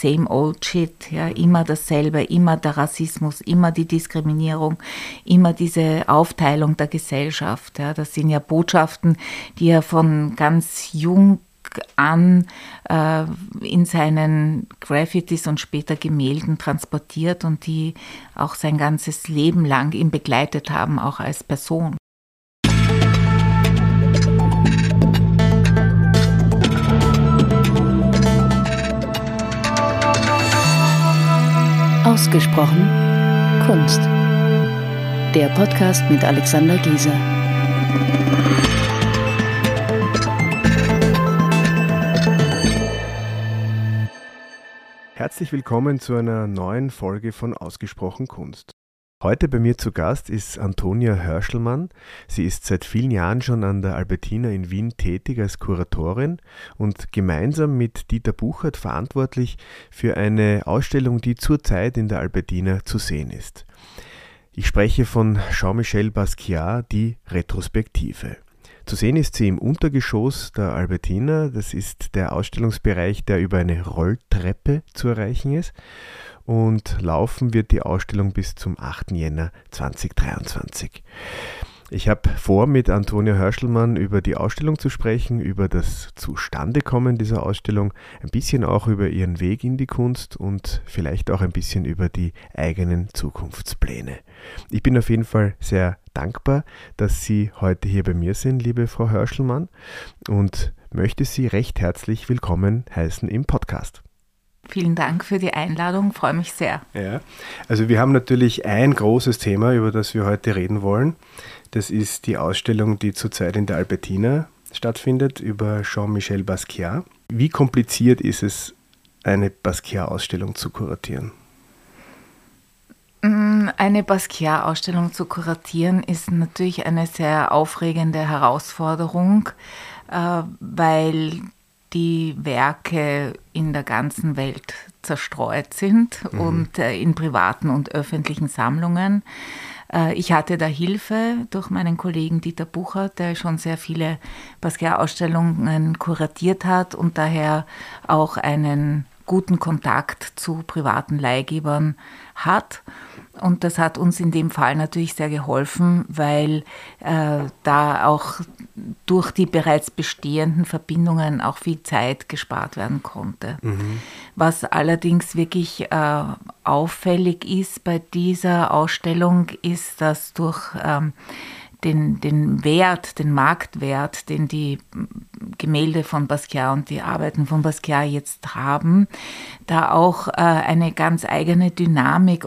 same old shit, ja, immer dasselbe, immer der Rassismus, immer die Diskriminierung, immer diese Aufteilung der Gesellschaft. Ja. Das sind ja Botschaften, die er von ganz jung an äh, in seinen Graffitis und später Gemälden transportiert und die auch sein ganzes Leben lang ihn begleitet haben, auch als Person. Ausgesprochen Kunst. Der Podcast mit Alexander Gieser. Herzlich willkommen zu einer neuen Folge von Ausgesprochen Kunst. Heute bei mir zu Gast ist Antonia Hörschelmann. Sie ist seit vielen Jahren schon an der Albertina in Wien tätig als Kuratorin und gemeinsam mit Dieter Buchert verantwortlich für eine Ausstellung, die zurzeit in der Albertina zu sehen ist. Ich spreche von Jean-Michel Basquiat, die Retrospektive. Zu sehen ist sie im Untergeschoss der Albertina. Das ist der Ausstellungsbereich, der über eine Rolltreppe zu erreichen ist. Und laufen wird die Ausstellung bis zum 8. Jänner 2023. Ich habe vor, mit Antonia Hörschelmann über die Ausstellung zu sprechen, über das Zustandekommen dieser Ausstellung, ein bisschen auch über ihren Weg in die Kunst und vielleicht auch ein bisschen über die eigenen Zukunftspläne. Ich bin auf jeden Fall sehr dankbar, dass Sie heute hier bei mir sind, liebe Frau Hörschelmann, und möchte Sie recht herzlich willkommen heißen im Podcast. Vielen Dank für die Einladung, freue mich sehr. Ja, also wir haben natürlich ein großes Thema, über das wir heute reden wollen. Das ist die Ausstellung, die zurzeit in der Albertina stattfindet, über Jean-Michel Basquiat. Wie kompliziert ist es, eine Basquiat-Ausstellung zu kuratieren? Mm, eine Basquiat-Ausstellung zu kuratieren ist natürlich eine sehr aufregende Herausforderung, äh, weil die Werke in der ganzen Welt zerstreut sind mhm. und äh, in privaten und öffentlichen Sammlungen. Äh, ich hatte da Hilfe durch meinen Kollegen Dieter Bucher, der schon sehr viele Basquiat-Ausstellungen kuratiert hat und daher auch einen guten Kontakt zu privaten Leihgebern hat. Und das hat uns in dem Fall natürlich sehr geholfen, weil äh, da auch durch die bereits bestehenden Verbindungen auch viel Zeit gespart werden konnte. Mhm. Was allerdings wirklich äh, auffällig ist bei dieser Ausstellung, ist, dass durch ähm, den, den Wert, den Marktwert, den die Gemälde von Basquiat und die Arbeiten von Basquiat jetzt haben, da auch äh, eine ganz eigene Dynamik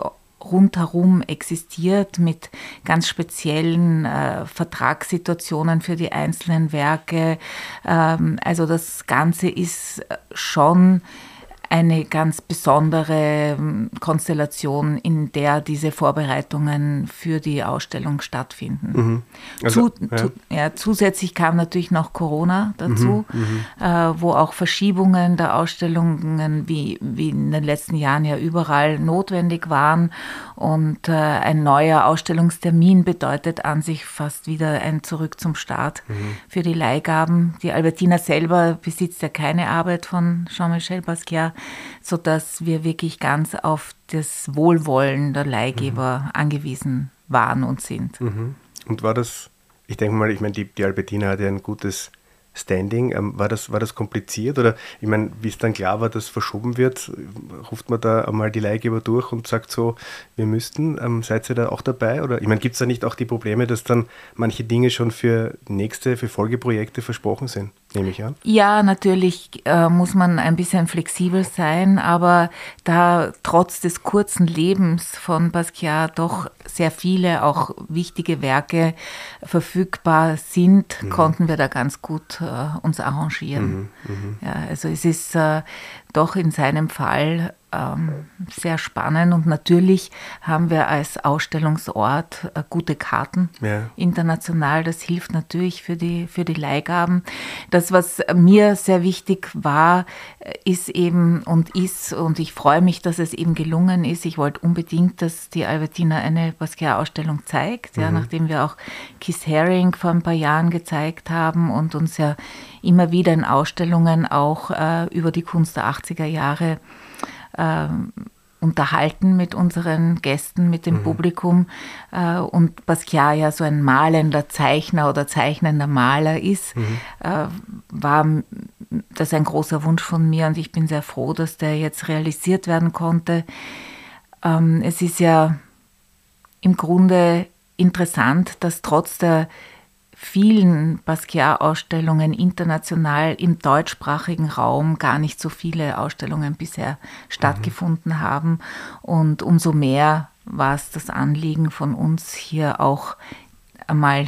rundherum existiert mit ganz speziellen äh, Vertragssituationen für die einzelnen Werke. Ähm, also das Ganze ist schon eine ganz besondere ähm, Konstellation, in der diese Vorbereitungen für die Ausstellung stattfinden. Mhm. Also, zu, ja. Zu, ja, zusätzlich kam natürlich noch Corona dazu, mhm, mhm, äh, wo auch Verschiebungen der Ausstellungen wie, wie in den letzten Jahren ja überall notwendig waren. Und äh, ein neuer Ausstellungstermin bedeutet an sich fast wieder ein Zurück zum Start mhm. für die Leihgaben. Die Albertina selber besitzt ja keine Arbeit von Jean-Michel Basquiat sodass wir wirklich ganz auf das Wohlwollen der Leihgeber mhm. angewiesen waren und sind. Mhm. Und war das, ich denke mal, ich meine, die, die Albertina hat ja ein gutes Standing. Ähm, war, das, war das kompliziert? Oder ich meine, wie es dann klar war, dass verschoben wird, ruft man da einmal die Leihgeber durch und sagt so, wir müssten, ähm, seid ihr da auch dabei? Oder ich meine, gibt es da nicht auch die Probleme, dass dann manche Dinge schon für nächste, für Folgeprojekte versprochen sind? Nehme ich an. Ja, natürlich äh, muss man ein bisschen flexibel sein, aber da trotz des kurzen Lebens von Basquiat doch sehr viele auch wichtige Werke verfügbar sind, mhm. konnten wir da ganz gut äh, uns arrangieren. Mhm, mh. Ja, also es ist äh, doch in seinem Fall ähm, sehr spannend und natürlich haben wir als Ausstellungsort äh, gute Karten ja. international. Das hilft natürlich für die, für die Leihgaben. Das, was mir sehr wichtig war, äh, ist eben und ist, und ich freue mich, dass es eben gelungen ist. Ich wollte unbedingt, dass die Albertina eine Basquiat-Ausstellung zeigt, mhm. ja, nachdem wir auch Kiss Haring vor ein paar Jahren gezeigt haben und uns ja immer wieder in Ausstellungen auch äh, über die Kunst der 80er Jahre äh, unterhalten mit unseren Gästen, mit dem mhm. Publikum. Äh, und Basquiat ja so ein malender Zeichner oder zeichnender Maler ist, mhm. äh, war das ein großer Wunsch von mir und ich bin sehr froh, dass der jetzt realisiert werden konnte. Ähm, es ist ja im Grunde interessant, dass trotz der vielen Basquiat-Ausstellungen international im deutschsprachigen Raum gar nicht so viele Ausstellungen bisher stattgefunden mhm. haben. Und umso mehr war es das Anliegen von uns hier auch einmal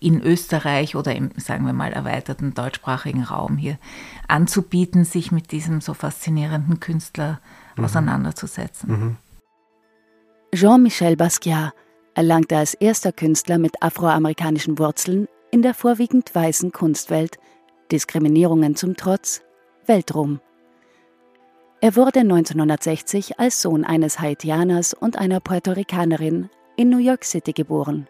in Österreich oder im, sagen wir mal, erweiterten deutschsprachigen Raum hier anzubieten, sich mit diesem so faszinierenden Künstler mhm. auseinanderzusetzen. Mhm. Jean-Michel Basquiat erlangte als erster Künstler mit afroamerikanischen Wurzeln in der vorwiegend weißen Kunstwelt, Diskriminierungen zum Trotz, Weltruhm. Er wurde 1960 als Sohn eines Haitianers und einer Puerto Ricanerin in New York City geboren.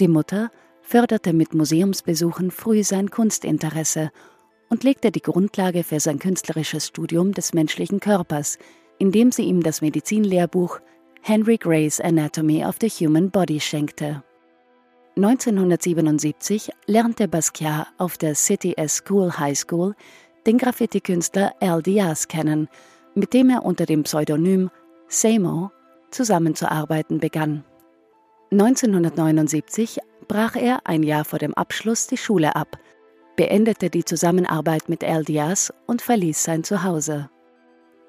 Die Mutter förderte mit Museumsbesuchen früh sein Kunstinteresse und legte die Grundlage für sein künstlerisches Studium des menschlichen Körpers, indem sie ihm das Medizinlehrbuch Henry Gray's Anatomy of the Human Body schenkte. 1977 lernte Basquiat auf der City S School High School den Graffiti-Künstler Al Diaz kennen, mit dem er unter dem Pseudonym Samo zusammenzuarbeiten begann. 1979 brach er ein Jahr vor dem Abschluss die Schule ab, beendete die Zusammenarbeit mit Al Diaz und verließ sein Zuhause.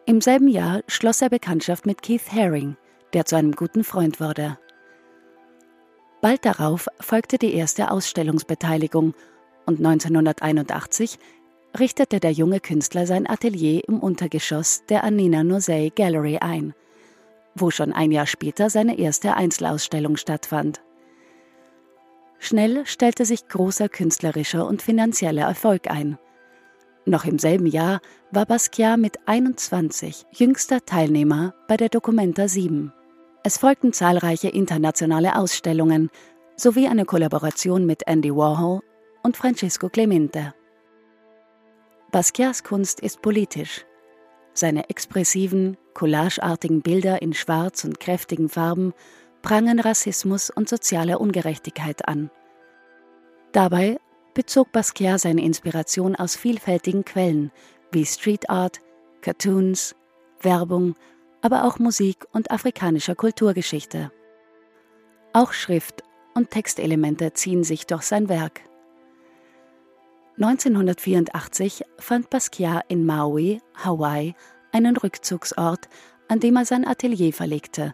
Im selben Jahr schloss er Bekanntschaft mit Keith Haring, der zu einem guten Freund wurde. Bald darauf folgte die erste Ausstellungsbeteiligung und 1981 richtete der junge Künstler sein Atelier im Untergeschoss der Anina Nosei Gallery ein, wo schon ein Jahr später seine erste Einzelausstellung stattfand. Schnell stellte sich großer künstlerischer und finanzieller Erfolg ein. Noch im selben Jahr war Basquiat mit 21 jüngster Teilnehmer bei der Documenta 7. Es folgten zahlreiche internationale Ausstellungen sowie eine Kollaboration mit Andy Warhol und Francisco Clemente. Basquiats Kunst ist politisch. Seine expressiven, collageartigen Bilder in schwarz und kräftigen Farben prangen Rassismus und soziale Ungerechtigkeit an. Dabei bezog Basquiat seine Inspiration aus vielfältigen Quellen wie Street Art, Cartoons, Werbung aber auch Musik und afrikanischer Kulturgeschichte. Auch Schrift und Textelemente ziehen sich durch sein Werk. 1984 fand Basquiat in Maui, Hawaii, einen Rückzugsort, an dem er sein Atelier verlegte,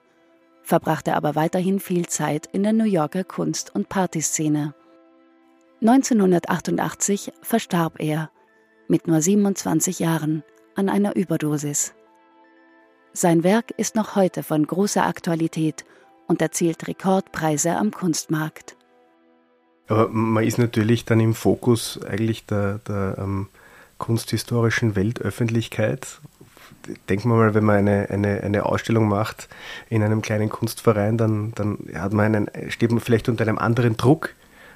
verbrachte aber weiterhin viel Zeit in der New Yorker Kunst- und Partyszene. 1988 verstarb er, mit nur 27 Jahren, an einer Überdosis. Sein Werk ist noch heute von großer Aktualität und erzielt Rekordpreise am Kunstmarkt. Aber man ist natürlich dann im Fokus eigentlich der, der ähm, kunsthistorischen Weltöffentlichkeit. Denken wir mal, wenn man eine, eine, eine Ausstellung macht in einem kleinen Kunstverein, dann, dann hat man einen, steht man vielleicht unter einem anderen Druck,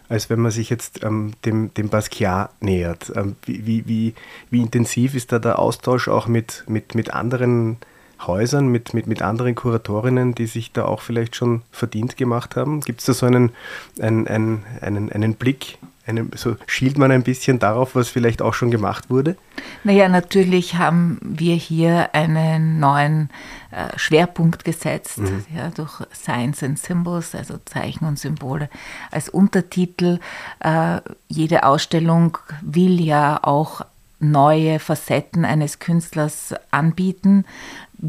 als wenn man sich jetzt ähm, dem, dem Basquiat nähert. Ähm, wie, wie, wie, wie intensiv ist da der Austausch auch mit, mit, mit anderen Häusern, mit, mit, mit anderen Kuratorinnen, die sich da auch vielleicht schon verdient gemacht haben? Gibt es da so einen, einen, einen, einen, einen Blick einen, so schielt man ein bisschen darauf, was vielleicht auch schon gemacht wurde? Naja, natürlich haben wir hier einen neuen äh, Schwerpunkt gesetzt, mhm. ja, durch Science and Symbols, also Zeichen und Symbole als Untertitel. Äh, jede Ausstellung will ja auch neue Facetten eines Künstlers anbieten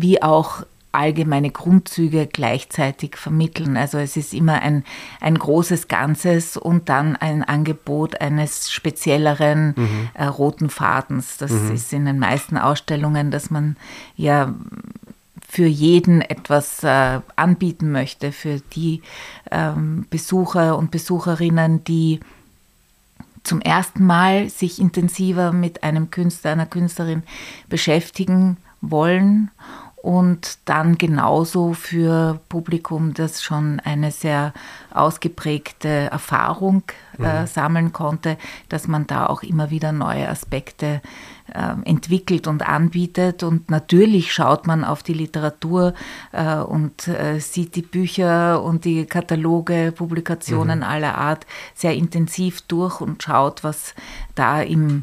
wie auch allgemeine Grundzüge gleichzeitig vermitteln. Also es ist immer ein, ein großes Ganzes und dann ein Angebot eines spezielleren mhm. äh, roten Fadens. Das mhm. ist in den meisten Ausstellungen, dass man ja für jeden etwas äh, anbieten möchte, für die ähm, Besucher und Besucherinnen, die zum ersten Mal sich intensiver mit einem Künstler, einer Künstlerin beschäftigen wollen und dann genauso für Publikum, das schon eine sehr ausgeprägte Erfahrung äh, mhm. sammeln konnte, dass man da auch immer wieder neue Aspekte äh, entwickelt und anbietet. Und natürlich schaut man auf die Literatur äh, und äh, sieht die Bücher und die Kataloge, Publikationen mhm. aller Art sehr intensiv durch und schaut, was da im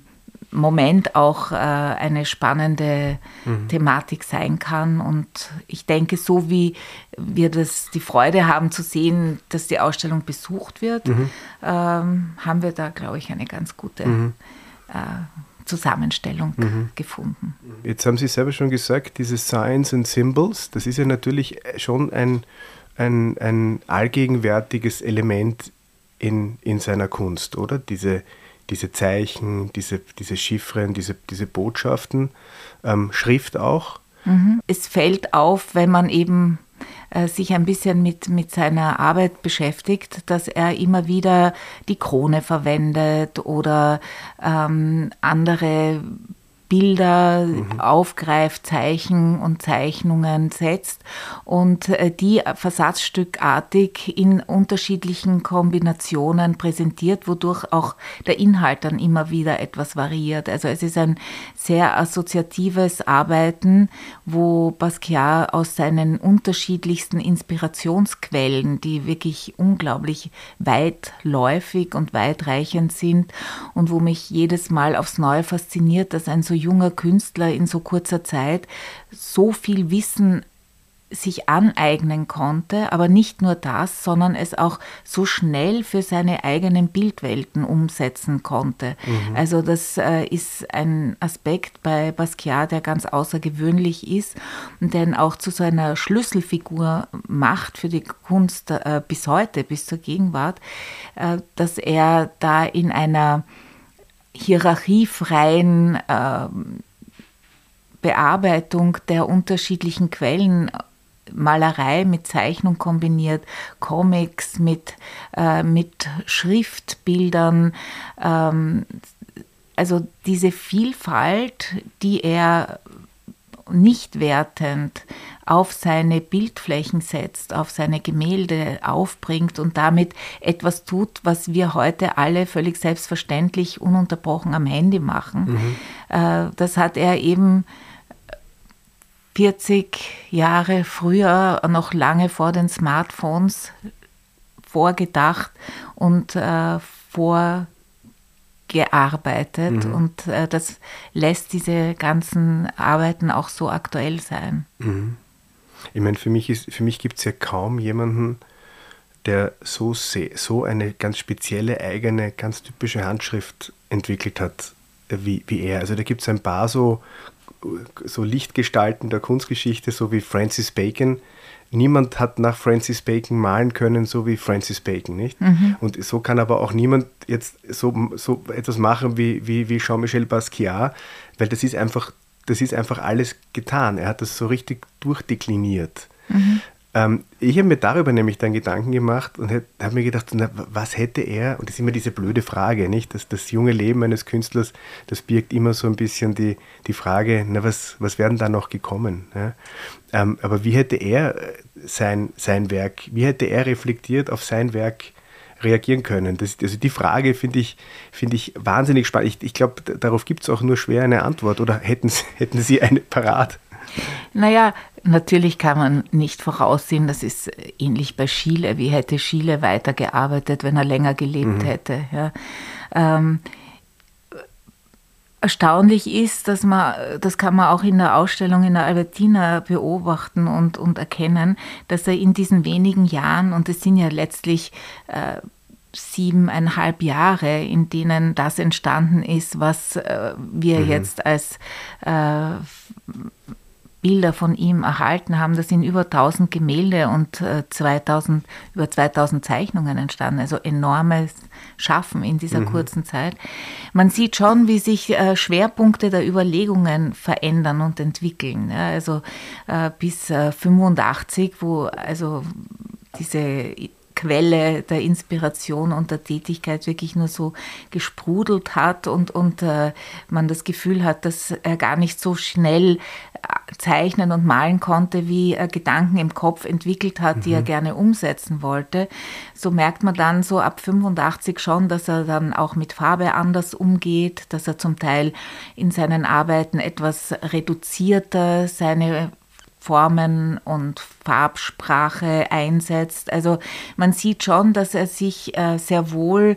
Moment auch äh, eine spannende mhm. Thematik sein kann. Und ich denke, so wie wir das die Freude haben zu sehen, dass die Ausstellung besucht wird, mhm. ähm, haben wir da, glaube ich, eine ganz gute mhm. äh, Zusammenstellung mhm. gefunden. Jetzt haben Sie selber schon gesagt, diese Signs and Symbols, das ist ja natürlich schon ein, ein, ein allgegenwärtiges Element in, in seiner Kunst, oder? Diese diese Zeichen, diese, diese Chiffren, diese, diese Botschaften, ähm, Schrift auch. Mhm. Es fällt auf, wenn man eben äh, sich ein bisschen mit, mit seiner Arbeit beschäftigt, dass er immer wieder die Krone verwendet oder ähm, andere Bilder mhm. aufgreift, Zeichen und Zeichnungen setzt und äh, die versatzstückartig in unterschiedlichen Kombinationen präsentiert, wodurch auch der Inhalt dann immer wieder etwas variiert. Also es ist ein sehr assoziatives Arbeiten, wo Basquiat aus seinen unterschiedlichsten Inspirationsquellen, die wirklich unglaublich weitläufig und weitreichend sind und wo mich jedes Mal aufs Neue fasziniert, dass ein so junger Künstler in so kurzer Zeit so viel Wissen sich aneignen konnte, aber nicht nur das, sondern es auch so schnell für seine eigenen Bildwelten umsetzen konnte. Mhm. Also das äh, ist ein Aspekt bei Basquiat, der ganz außergewöhnlich ist und den auch zu so einer Schlüsselfigur macht für die Kunst äh, bis heute, bis zur Gegenwart, äh, dass er da in einer hierarchiefreien äh, Bearbeitung der unterschiedlichen Quellen Malerei mit Zeichnung kombiniert, Comics mit, äh, mit Schriftbildern. Ähm, also diese Vielfalt, die er nicht wertend auf seine Bildflächen setzt, auf seine Gemälde aufbringt und damit etwas tut, was wir heute alle völlig selbstverständlich ununterbrochen am Handy machen. Mhm. Äh, das hat er eben 40 Jahre früher, noch lange vor den Smartphones, vorgedacht und äh, vor gearbeitet mhm. und äh, das lässt diese ganzen Arbeiten auch so aktuell sein. Mhm. Ich meine, für mich, mich gibt es ja kaum jemanden, der so, so eine ganz spezielle, eigene, ganz typische Handschrift entwickelt hat äh, wie, wie er. Also da gibt es ein paar so, so Lichtgestalten der Kunstgeschichte, so wie Francis Bacon, niemand hat nach Francis Bacon malen können, so wie Francis Bacon, nicht? Mhm. Und so kann aber auch niemand jetzt so, so etwas machen wie, wie, wie Jean-Michel Basquiat, weil das ist einfach, das ist einfach alles getan. Er hat das so richtig durchdekliniert. Mhm. Ähm, ich habe mir darüber nämlich dann Gedanken gemacht und habe mir gedacht, na, was hätte er, und das ist immer diese blöde Frage, nicht? Das, das junge Leben eines Künstlers, das birgt immer so ein bisschen die, die Frage, na, was, was werden da noch gekommen? Ja? Ähm, aber wie hätte er äh, sein, sein Werk, wie hätte er reflektiert auf sein Werk reagieren können? Das, also die Frage finde ich, find ich wahnsinnig spannend. Ich, ich glaube, darauf gibt es auch nur schwer eine Antwort oder hätten, hätten Sie eine parat? Naja, natürlich kann man nicht voraussehen, das ist ähnlich bei Schiele. Wie hätte Schiele weitergearbeitet, wenn er länger gelebt mhm. hätte? Ja. Ähm, erstaunlich ist, dass man, das kann man auch in der Ausstellung in der Albertina beobachten und, und erkennen, dass er in diesen wenigen Jahren, und es sind ja letztlich äh, siebeneinhalb Jahre, in denen das entstanden ist, was äh, wir mhm. jetzt als äh, Bilder von ihm erhalten haben. Das sind über 1000 Gemälde und 2000, äh, über 2000 Zeichnungen entstanden. Also enormes Schaffen in dieser mhm. kurzen Zeit. Man sieht schon, wie sich äh, Schwerpunkte der Überlegungen verändern und entwickeln. Also äh, bis 85, wo also diese Quelle der Inspiration und der Tätigkeit wirklich nur so gesprudelt hat und, und äh, man das Gefühl hat, dass er gar nicht so schnell zeichnen und malen konnte, wie er Gedanken im Kopf entwickelt hat, mhm. die er mhm. gerne umsetzen wollte. So merkt man dann so ab 85 schon, dass er dann auch mit Farbe anders umgeht, dass er zum Teil in seinen Arbeiten etwas reduzierter seine Formen und Farbsprache einsetzt. Also man sieht schon, dass er sich äh, sehr wohl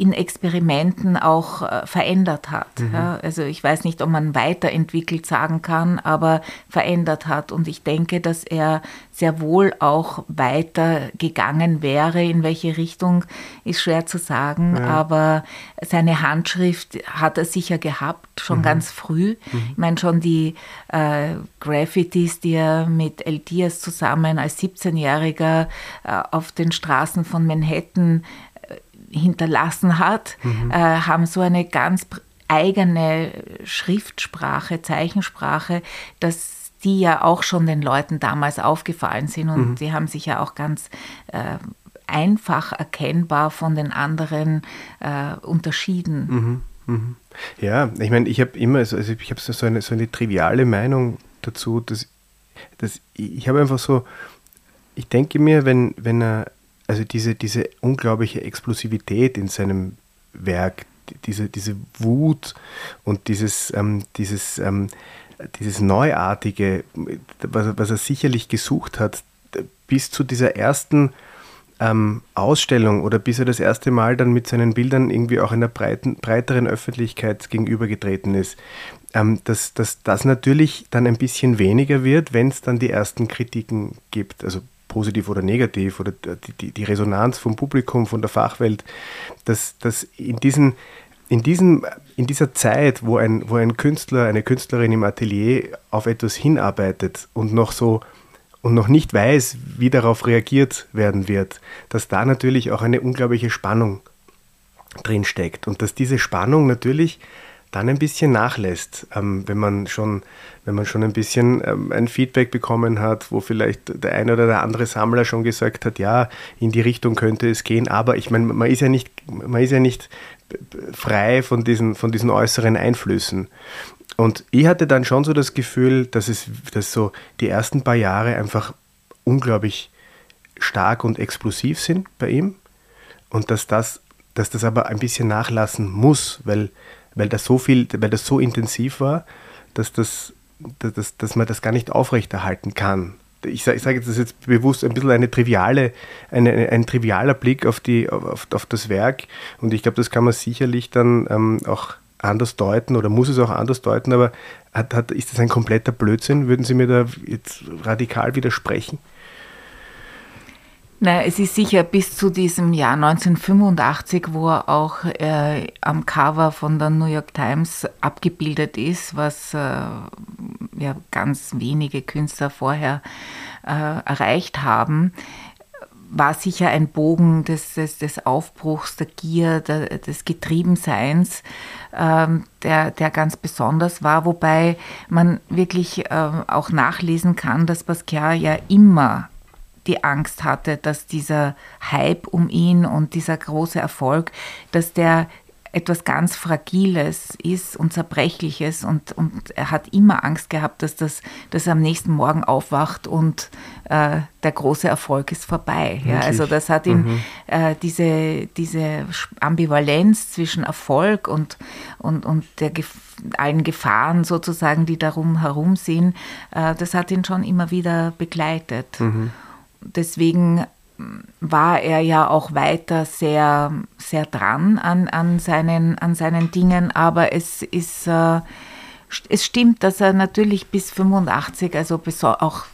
in Experimenten auch äh, verändert hat. Mhm. Ja, also ich weiß nicht, ob man weiterentwickelt sagen kann, aber verändert hat. Und ich denke, dass er sehr wohl auch weiter gegangen wäre. In welche Richtung ist schwer zu sagen, ja. aber seine Handschrift hat er sicher gehabt, schon mhm. ganz früh. Mhm. Ich meine, schon die äh, Graffitis, die er mit El Diaz zusammen als 17-Jähriger äh, auf den Straßen von Manhattan hinterlassen hat, mhm. äh, haben so eine ganz eigene Schriftsprache, Zeichensprache, dass die ja auch schon den Leuten damals aufgefallen sind und mhm. die haben sich ja auch ganz äh, einfach erkennbar von den anderen äh, unterschieden. Mhm. mhm. Ja, ich meine, ich habe immer, also ich habe so eine, so eine triviale Meinung dazu, dass, dass ich habe einfach so, ich denke mir, wenn, wenn er also diese, diese unglaubliche Explosivität in seinem Werk, diese, diese Wut und dieses, ähm, dieses, ähm, dieses Neuartige, was, was, er sicherlich gesucht hat, bis zu dieser ersten ähm, Ausstellung oder bis er das erste Mal dann mit seinen Bildern irgendwie auch einer breiten, breiteren Öffentlichkeit gegenübergetreten ist, ähm, dass, dass das natürlich dann ein bisschen weniger wird, wenn es dann die ersten Kritiken gibt. Also positiv oder negativ oder die, die, Resonanz vom Publikum, von der Fachwelt, dass, dass in diesen in, diesem, in dieser Zeit, wo ein, wo ein Künstler, eine Künstlerin im Atelier auf etwas hinarbeitet und noch so und noch nicht weiß, wie darauf reagiert werden wird, dass da natürlich auch eine unglaubliche Spannung drin steckt und dass diese Spannung natürlich dann ein bisschen nachlässt, ähm, wenn man schon, wenn man schon ein bisschen ähm, ein Feedback bekommen hat, wo vielleicht der eine oder der andere Sammler schon gesagt hat, ja, in die Richtung könnte es gehen, aber ich meine, man ist ja nicht, man ist ja nicht frei von diesen, von diesen äußeren Einflüssen. Und ich hatte dann schon so das Gefühl, dass es, dass so die ersten paar Jahre einfach unglaublich stark und explosiv sind bei ihm und dass das, dass das aber ein bisschen nachlassen muss, weil weil das so viel, weil das so intensiv war, dass, das, dass, dass man das gar nicht aufrechterhalten kann. Ich sage, ich sage das jetzt bewusst ein bisschen eine triviale, eine, ein trivialer Blick auf, die, auf, auf das Werk und ich glaube, das kann man sicherlich dann ähm, auch anders deuten oder muss es auch anders deuten, aber hat, hat, ist das ein kompletter Blödsinn? Würden Sie mir da jetzt radikal widersprechen? Na, es ist sicher bis zu diesem Jahr 1985, wo er auch äh, am Cover von der New York Times abgebildet ist, was äh, ja ganz wenige Künstler vorher äh, erreicht haben, war sicher ein Bogen des, des, des Aufbruchs, der Gier, der, des Getriebenseins, ähm, der, der ganz besonders war, wobei man wirklich äh, auch nachlesen kann, dass Basquiat ja immer die Angst hatte, dass dieser Hype um ihn und dieser große Erfolg, dass der etwas ganz Fragiles ist und Zerbrechliches und, und er hat immer Angst gehabt, dass, das, dass er am nächsten Morgen aufwacht und äh, der große Erfolg ist vorbei. Ja, also das hat ihn, mhm. äh, diese, diese Ambivalenz zwischen Erfolg und, und, und der, allen Gefahren sozusagen, die darum herum sind, äh, das hat ihn schon immer wieder begleitet. Mhm deswegen war er ja auch weiter sehr, sehr dran an, an, seinen, an seinen Dingen, aber es ist, äh, es stimmt, dass er natürlich bis 85, also auch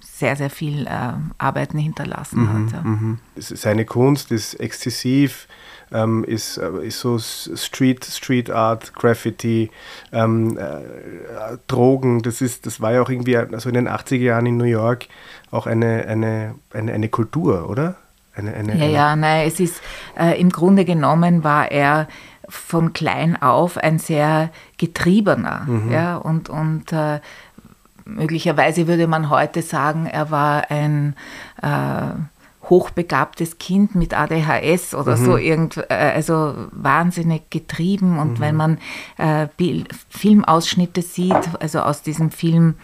sehr, sehr viel äh, Arbeiten hinterlassen mhm, hat. Ja. Mhm. Seine Kunst ist exzessiv, ähm, ist, äh, ist so Street, Street Art, Graffiti, ähm, äh, Drogen, das, ist, das war ja auch irgendwie also in den 80er Jahren in New York auch eine, eine, eine, eine Kultur, oder? Eine, eine, ja, ja, nein, es ist äh, im Grunde genommen war er von klein auf ein sehr getriebener, mhm. ja, und, und äh, möglicherweise würde man heute sagen, er war ein äh, hochbegabtes Kind mit ADHS oder mhm. so irgend, äh, also wahnsinnig getrieben. Und mhm. wenn man äh, Filmausschnitte sieht, also aus diesem Film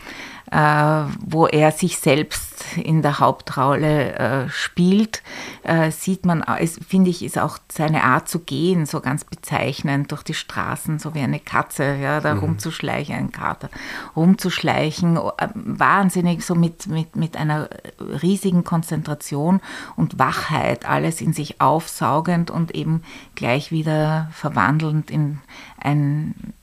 wo er sich selbst in der Hauptrolle äh, spielt, äh, sieht man, finde ich, ist auch seine Art zu gehen so ganz bezeichnend durch die Straßen, so wie eine Katze, ja, da mhm. rumzuschleichen, ein Kater, rumzuschleichen, äh, wahnsinnig so mit, mit, mit einer riesigen Konzentration und Wachheit, alles in sich aufsaugend und eben gleich wieder verwandelnd in ein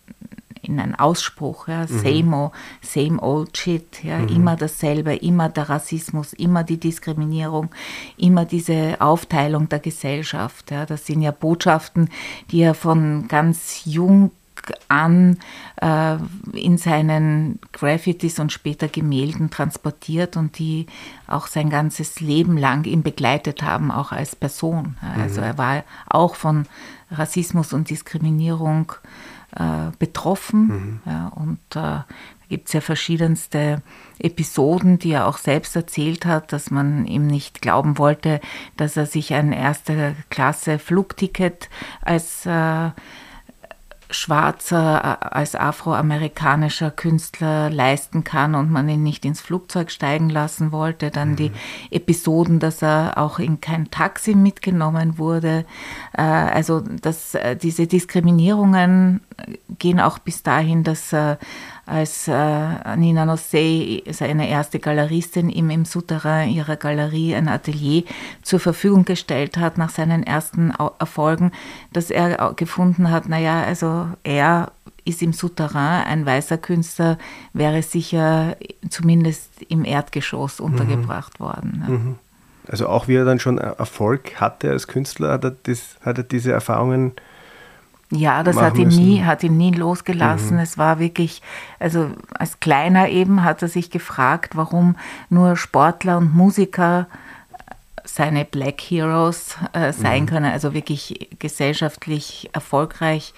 in einen Ausspruch, ja, mhm. same, same old shit, ja, mhm. immer dasselbe, immer der Rassismus, immer die Diskriminierung, immer diese Aufteilung der Gesellschaft. Ja. Das sind ja Botschaften, die er von ganz jung an äh, in seinen Graffitis und später Gemälden transportiert und die auch sein ganzes Leben lang ihn begleitet haben, auch als Person. Also mhm. er war auch von Rassismus und Diskriminierung äh, betroffen. Mhm. Ja, und äh, da gibt es ja verschiedenste Episoden, die er auch selbst erzählt hat, dass man ihm nicht glauben wollte, dass er sich ein erste Klasse Flugticket als äh, schwarzer, äh, als afroamerikanischer Künstler leisten kann und man ihn nicht ins Flugzeug steigen lassen wollte. Dann mhm. die Episoden, dass er auch in kein Taxi mitgenommen wurde. Äh, also dass äh, diese Diskriminierungen gehen auch bis dahin, dass als äh, Nina Nossey, seine erste Galeristin, ihm im Souterrain ihrer Galerie ein Atelier zur Verfügung gestellt hat nach seinen ersten Erfolgen, dass er gefunden hat, naja, also er ist im Souterrain, ein weißer Künstler wäre sicher zumindest im Erdgeschoss mhm. untergebracht mhm. worden. Ja. Mhm. Also auch wie er dann schon Erfolg hatte als Künstler, hat er, das, hat er diese Erfahrungen ja, das hat ihn, nie, hat ihn nie losgelassen. Mhm. Es war wirklich, also als Kleiner eben hat er sich gefragt, warum nur Sportler und Musiker seine Black Heroes äh, sein mhm. können, also wirklich gesellschaftlich erfolgreich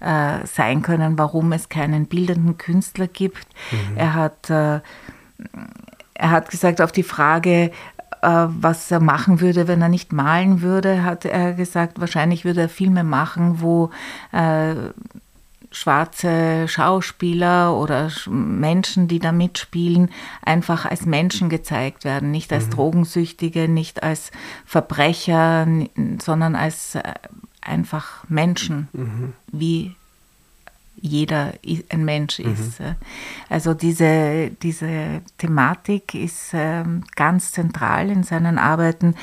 äh, sein können, warum es keinen bildenden Künstler gibt. Mhm. Er hat äh, er hat gesagt auf die Frage, äh, was er machen würde, wenn er nicht malen würde, hat er gesagt, wahrscheinlich würde er Filme machen, wo äh, schwarze Schauspieler oder Menschen, die da mitspielen, einfach als Menschen gezeigt werden, nicht als mhm. Drogensüchtige, nicht als Verbrecher, sondern als äh, einfach Menschen, mhm. wie jeder ein Mensch mhm. ist. Mhm. Also diese, diese Thematik ist ähm, ganz zentral in seinen Arbeiten.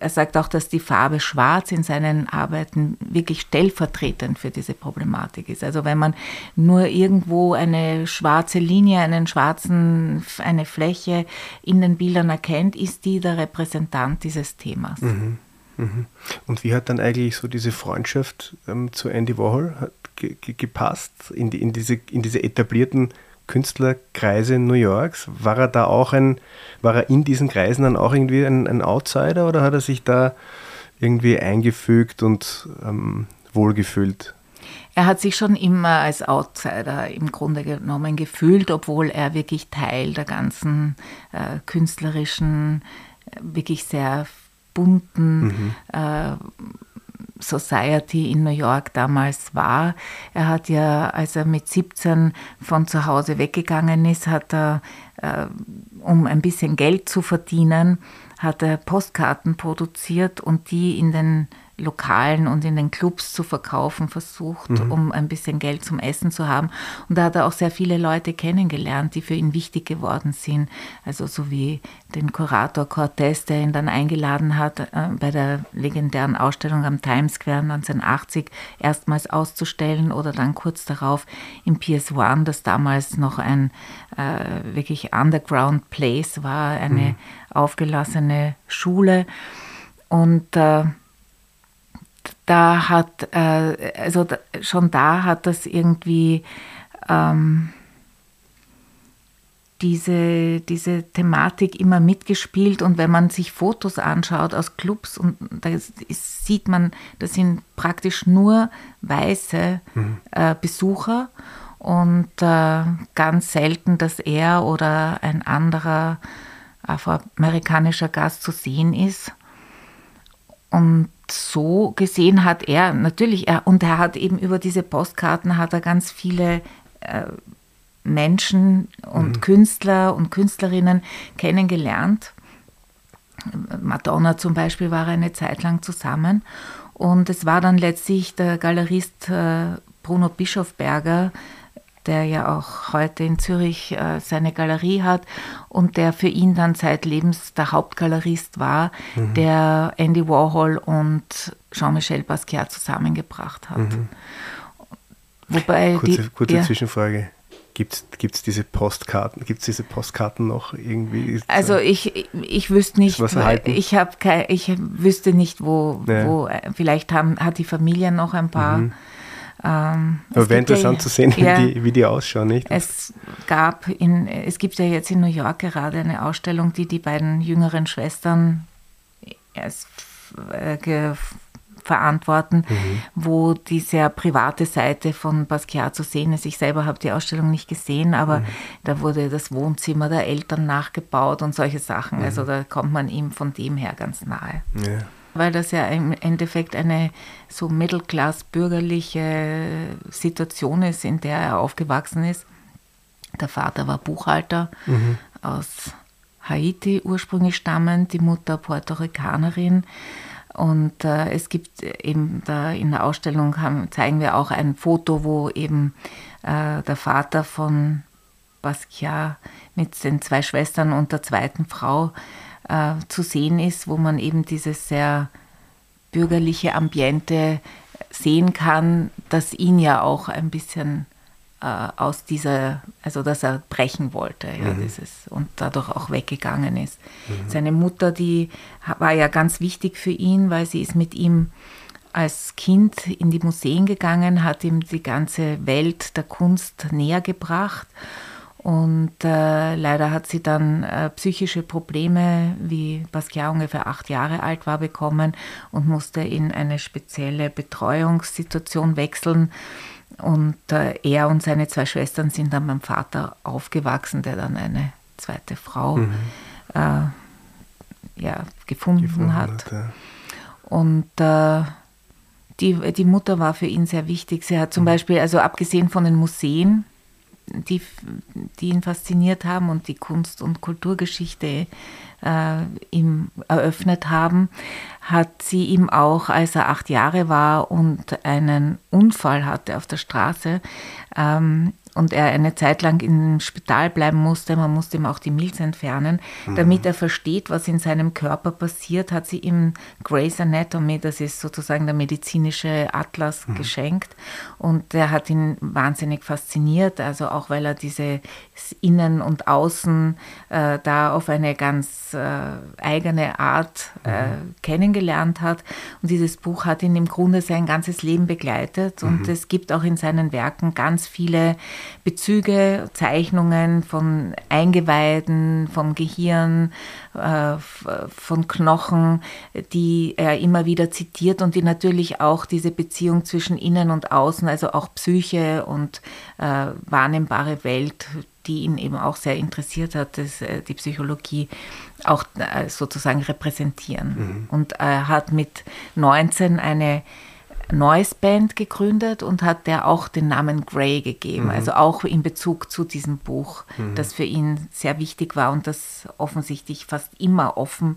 Er sagt auch, dass die Farbe Schwarz in seinen Arbeiten wirklich stellvertretend für diese Problematik ist. Also wenn man nur irgendwo eine schwarze Linie, einen schwarzen, eine Fläche in den Bildern erkennt, ist die der Repräsentant dieses Themas. Mhm. mhm. Und wie hat dann eigentlich so diese Freundschaft ähm, zu Andy Warhol? Ge gepasst in, die, in, diese, in diese etablierten Künstlerkreise New Yorks? War er da auch ein, war er in diesen Kreisen dann auch irgendwie ein, ein Outsider oder hat er sich da irgendwie eingefügt und ähm, wohlgefühlt? Er hat sich schon immer als Outsider im Grunde genommen gefühlt, obwohl er wirklich Teil der ganzen äh, künstlerischen, äh, wirklich sehr bunten mhm. äh, Society in New York damals war. Er hat ja, als er mit 17 von zu Hause weggegangen ist, hat er, äh, um ein bisschen Geld zu verdienen, hat er Postkarten produziert und die in den Lokalen und in den Clubs zu verkaufen versucht, mhm. um ein bisschen Geld zum Essen zu haben. Und da hat er auch sehr viele Leute kennengelernt, die für ihn wichtig geworden sind. Also so wie den Kurator Cortez, der ihn dann eingeladen hat, äh, bei der legendären Ausstellung am Times Square 1980 erstmals auszustellen oder dann kurz darauf im PS1, das damals noch ein äh, wirklich Underground Place war, eine mhm. aufgelassene Schule. Und äh, da hat, äh, also da, schon da hat das irgendwie ähm, diese, diese Thematik immer mitgespielt und wenn man sich Fotos anschaut aus Clubs und da ist, sieht man, das sind praktisch nur weiße mhm. äh, Besucher und äh, ganz selten, dass er oder ein anderer afroamerikanischer Gast zu sehen ist. Und so gesehen hat er natürlich, er, und er hat eben über diese Postkarten hat er ganz viele äh, Menschen und mhm. Künstler und Künstlerinnen kennengelernt. Madonna zum Beispiel war eine Zeit lang zusammen. Und es war dann letztlich der Galerist äh, Bruno Bischofberger, der ja auch heute in Zürich äh, seine Galerie hat und der für ihn dann zeitlebens der Hauptgalerist war, mhm. der Andy Warhol und Jean-Michel Basquiat zusammengebracht hat. Mhm. Wobei kurze, die, kurze Zwischenfrage. Gibt es diese Postkarten? Gibt diese Postkarten noch irgendwie? Also ich, ich wüsste nicht, ich habe ich wüsste nicht, wo, ja. wo vielleicht haben, hat die Familie noch ein paar. Mhm. Ähm, Aber wäre interessant ja, zu sehen, ja, wie, die, wie die ausschauen, nicht? Es gab in, es gibt ja jetzt in New York gerade eine Ausstellung, die die beiden jüngeren Schwestern äh, verantworten, mhm. wo die sehr private Seite von Basquiat zu sehen ist. Ich selber habe die Ausstellung nicht gesehen, aber mhm. da wurde das Wohnzimmer der Eltern nachgebaut und solche Sachen. Mhm. Also da kommt man ihm von dem her ganz nahe. Ja. Weil das ja im Endeffekt eine so mittelklass-bürgerliche Situation ist, in der er aufgewachsen ist. Der Vater war Buchhalter mhm. aus Haiti ursprünglich stammend, die Mutter Puerto Ricanerin. Und äh, es gibt eben da in der Ausstellung haben, zeigen wir auch ein Foto, wo eben äh, der Vater von Basquiat mit den zwei Schwestern und der zweiten Frau äh, zu sehen ist, wo man eben dieses sehr bürgerliche Ambiente sehen kann, das ihn ja auch ein bisschen äh, aus dieser, also dass er brechen wollte ja, mhm. dieses, und dadurch auch weggegangen ist. Mhm. Seine Mutter, die war ja ganz wichtig für ihn, weil sie ist mit ihm als Kind in die Museen gegangen, hat ihm die ganze Welt der Kunst näher gebracht. Und äh, leider hat sie dann äh, psychische Probleme, wie Basquiat ungefähr acht Jahre alt war, bekommen und musste in eine spezielle Betreuungssituation wechseln. Und äh, er und seine zwei Schwestern sind dann beim Vater aufgewachsen, der dann eine zweite Frau mhm. äh, ja, gefunden, gefunden hat. hat ja. Und äh, die, die Mutter war für ihn sehr wichtig. Sie hat zum mhm. Beispiel, also abgesehen von den Museen, die, die ihn fasziniert haben und die Kunst- und Kulturgeschichte äh, ihm eröffnet haben, hat sie ihm auch, als er acht Jahre war und einen Unfall hatte auf der Straße, ähm, und er eine Zeit lang im Spital bleiben musste, man musste ihm auch die Milz entfernen, mhm. damit er versteht, was in seinem Körper passiert, hat sie ihm Grey's Anatomy, das ist sozusagen der medizinische Atlas, mhm. geschenkt. Und der hat ihn wahnsinnig fasziniert, also auch weil er diese Innen und Außen äh, da auf eine ganz äh, eigene Art äh, mhm. kennengelernt hat. Und dieses Buch hat ihn im Grunde sein ganzes Leben begleitet. Und mhm. es gibt auch in seinen Werken ganz viele Bezüge, Zeichnungen von Eingeweiden, vom Gehirn, äh, von Knochen, die er immer wieder zitiert und die natürlich auch diese Beziehung zwischen Innen und Außen, also auch Psyche und äh, wahrnehmbare Welt, die ihn eben auch sehr interessiert hat, das, äh, die Psychologie, auch sozusagen repräsentieren. Mhm. Und er hat mit 19 eine Noise Band gegründet und hat der auch den Namen Grey gegeben, mhm. also auch in Bezug zu diesem Buch, mhm. das für ihn sehr wichtig war und das offensichtlich fast immer offen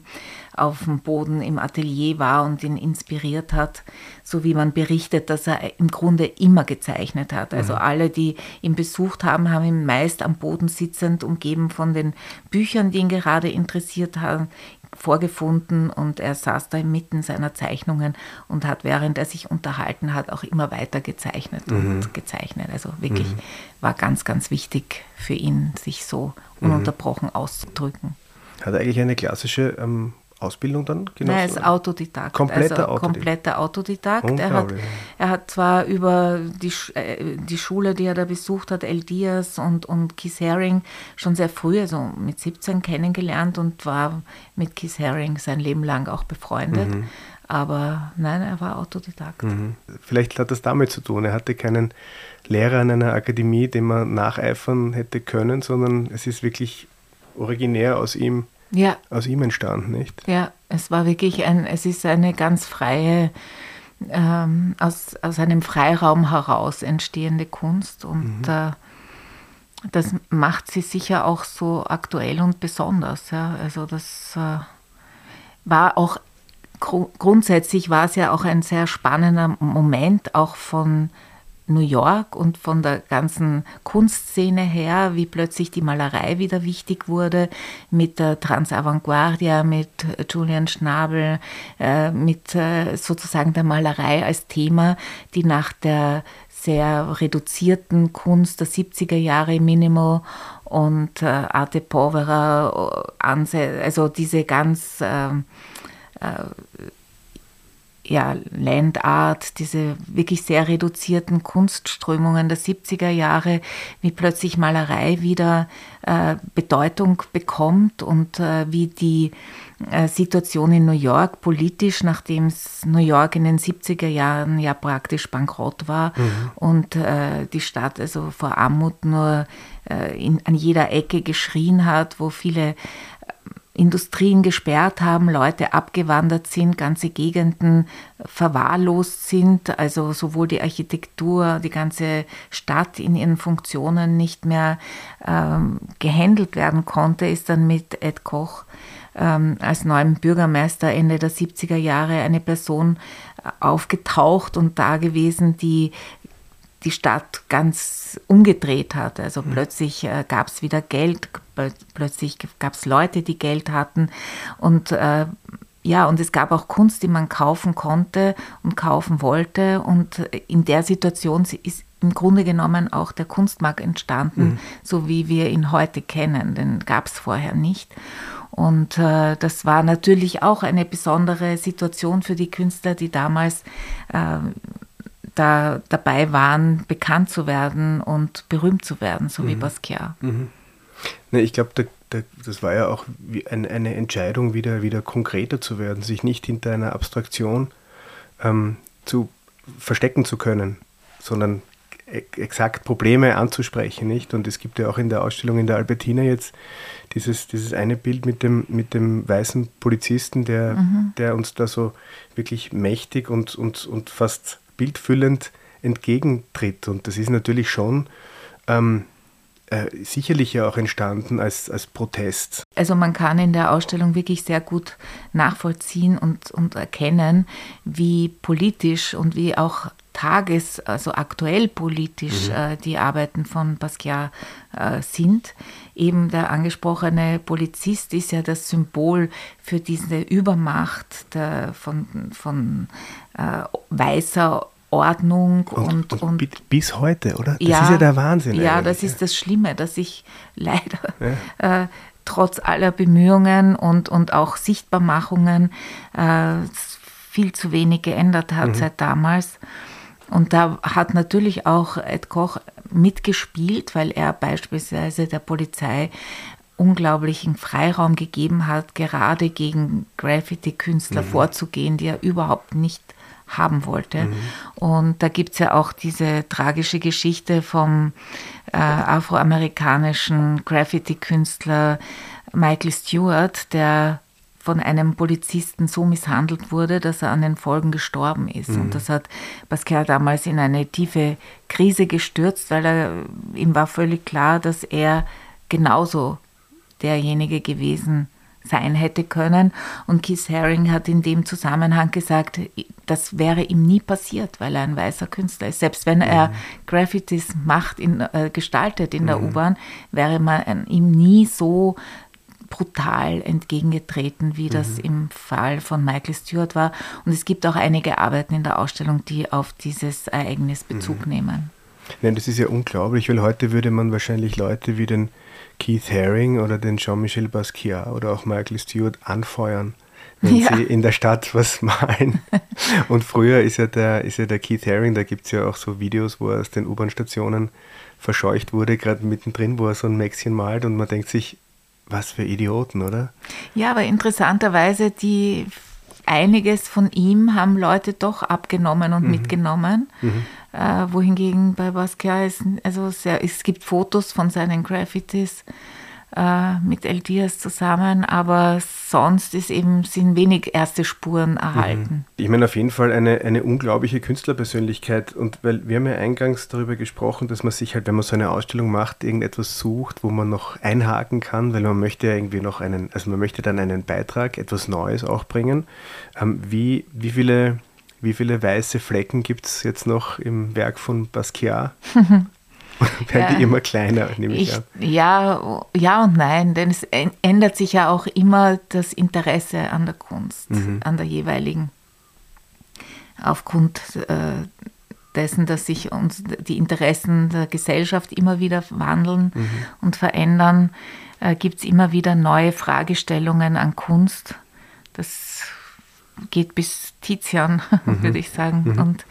auf dem Boden im Atelier war und ihn inspiriert hat, so wie man berichtet, dass er im Grunde immer gezeichnet hat. Also mhm. alle, die ihn besucht haben, haben ihn meist am Boden sitzend, umgeben von den Büchern, die ihn gerade interessiert haben, vorgefunden und er saß da inmitten seiner Zeichnungen und hat, während er sich unterhalten hat, auch immer weiter gezeichnet mhm. und gezeichnet. Also wirklich mhm. war ganz, ganz wichtig für ihn, sich so mhm. ununterbrochen auszudrücken. Hat er eigentlich eine klassische ähm, Ausbildung dann genossen? Nein, er ist Autodidakt. Kompletter also, Autodidakt. Kompletter Autodidakt. Er hat, er hat zwar über die, äh, die Schule, die er da besucht hat, El Diaz und, und Keith Haring, schon sehr früh, also mit 17 kennengelernt und war mit Keith Haring sein Leben lang auch befreundet. Mhm. Aber nein, er war Autodidakt. Mhm. Vielleicht hat das damit zu tun. Er hatte keinen Lehrer in einer Akademie, dem man nacheifern hätte können, sondern es ist wirklich originär aus ihm ja. aus ihm entstanden, nicht? Ja, es war wirklich ein, es ist eine ganz freie, ähm, aus, aus einem Freiraum heraus entstehende Kunst und mhm. äh, das macht sie sicher auch so aktuell und besonders. Ja. Also das äh, war auch grundsätzlich war es ja auch ein sehr spannender Moment auch von New York und von der ganzen Kunstszene her, wie plötzlich die Malerei wieder wichtig wurde, mit der Transavantguardia, mit Julian Schnabel, äh, mit äh, sozusagen der Malerei als Thema, die nach der sehr reduzierten Kunst der 70er Jahre Minimal und äh, Arte Povera, also diese ganz ja, Landart, diese wirklich sehr reduzierten Kunstströmungen der 70er Jahre, wie plötzlich Malerei wieder äh, Bedeutung bekommt und äh, wie die äh, Situation in New York politisch, nachdem New York in den 70er Jahren ja praktisch bankrott war mhm. und äh, die Stadt also vor Armut nur äh, in, an jeder Ecke geschrien hat, wo viele Industrien gesperrt haben, Leute abgewandert sind, ganze Gegenden verwahrlost sind, also sowohl die Architektur, die ganze Stadt in ihren Funktionen nicht mehr ähm, gehandelt werden konnte, ist dann mit Ed Koch ähm, als neuem Bürgermeister Ende der 70er Jahre eine Person aufgetaucht und da gewesen, die die Stadt ganz umgedreht hat. Also mhm. plötzlich äh, gab es wieder Geld, plötzlich gab es Leute, die Geld hatten und äh, ja, und es gab auch Kunst, die man kaufen konnte und kaufen wollte. Und in der Situation ist im Grunde genommen auch der Kunstmarkt entstanden, mhm. so wie wir ihn heute kennen. Den gab es vorher nicht. Und äh, das war natürlich auch eine besondere Situation für die Künstler, die damals äh, da dabei waren, bekannt zu werden und berühmt zu werden, so mhm. wie Basquiat. Mhm. Ne, ich glaube, da, da, das war ja auch ein, eine Entscheidung, wieder, wieder konkreter zu werden, sich nicht hinter einer Abstraktion ähm, zu verstecken zu können, sondern e, exakt Probleme anzusprechen, nicht? Und es gibt ja auch in der Ausstellung in der Albertina jetzt dieses, dieses eine Bild mit dem, mit dem weißen Polizisten, der, mhm. der uns da so wirklich mächtig und, und, und fast bildfüllend entgegentritt. Und das ist natürlich schon ähm, äh, sicherlich ja auch entstanden als, als Protest. Also man kann in der Ausstellung wirklich sehr gut nachvollziehen und, und erkennen, wie politisch und wie auch tages-, also aktuell politisch mhm. äh, die Arbeiten von Basquiat äh, sind. Eben der angesprochene Polizist ist ja das Symbol für diese Übermacht der, von, von äh, weißer Ordnung und, und, und, bis heute, oder? Das ja, ist ja der Wahnsinn. Ja, eigentlich. das ist das Schlimme, dass sich leider ja. äh, trotz aller Bemühungen und, und auch Sichtbarmachungen äh, viel zu wenig geändert hat mhm. seit damals. Und da hat natürlich auch Ed Koch mitgespielt, weil er beispielsweise der Polizei unglaublichen Freiraum gegeben hat, gerade gegen Graffiti-Künstler mhm. vorzugehen, die er überhaupt nicht haben wollte. Mhm. Und da gibt es ja auch diese tragische Geschichte vom äh, afroamerikanischen Graffiti-Künstler Michael Stewart, der von einem Polizisten so misshandelt wurde, dass er an den Folgen gestorben ist. Mhm. Und das hat Basquiat damals in eine tiefe Krise gestürzt, weil er, ihm war völlig klar, dass er genauso derjenige gewesen sein hätte können. Und Keith Haring hat in dem Zusammenhang gesagt, das wäre ihm nie passiert, weil er ein weißer Künstler ist. Selbst wenn er mhm. Graffitis macht, in, äh, gestaltet in der mhm. U-Bahn, wäre man ihm nie so brutal entgegengetreten, wie das mhm. im Fall von Michael Stewart war. Und es gibt auch einige Arbeiten in der Ausstellung, die auf dieses Ereignis Bezug mhm. nehmen. Nein, das ist ja unglaublich, weil heute würde man wahrscheinlich Leute wie den Keith Haring oder den Jean-Michel Basquiat oder auch Michael Stewart anfeuern, wenn ja. sie in der Stadt was malen. Und früher ist ja der, ist ja der Keith Haring, da gibt es ja auch so Videos, wo er aus den U-Bahn-Stationen verscheucht wurde, gerade mittendrin, wo er so ein Mäxchen malt und man denkt sich, was für Idioten, oder? Ja, aber interessanterweise, die einiges von ihm haben Leute doch abgenommen und mhm. mitgenommen. Mhm. Äh, wohingegen bei Basquiat ist, also sehr, es gibt Fotos von seinen Graffitis, äh, mit El Diaz zusammen, aber sonst ist eben, sind wenig erste Spuren mhm. erhalten. Ich meine auf jeden Fall eine, eine unglaubliche Künstlerpersönlichkeit und weil wir haben ja eingangs darüber gesprochen, dass man sich halt, wenn man so eine Ausstellung macht, irgendetwas sucht, wo man noch einhaken kann, weil man möchte ja irgendwie noch einen, also man möchte dann einen Beitrag, etwas Neues auch bringen. Ähm, wie, wie viele wie viele weiße Flecken gibt es jetzt noch im Werk von Basquiat? werden ja. die immer kleiner, nehme ich, ich, an. Ja, ja und nein, denn es ändert sich ja auch immer das Interesse an der Kunst, mhm. an der jeweiligen. Aufgrund äh, dessen, dass sich uns die Interessen der Gesellschaft immer wieder wandeln mhm. und verändern, äh, gibt es immer wieder neue Fragestellungen an Kunst. Das geht bis Tizian, mhm. würde ich sagen. Mhm. Und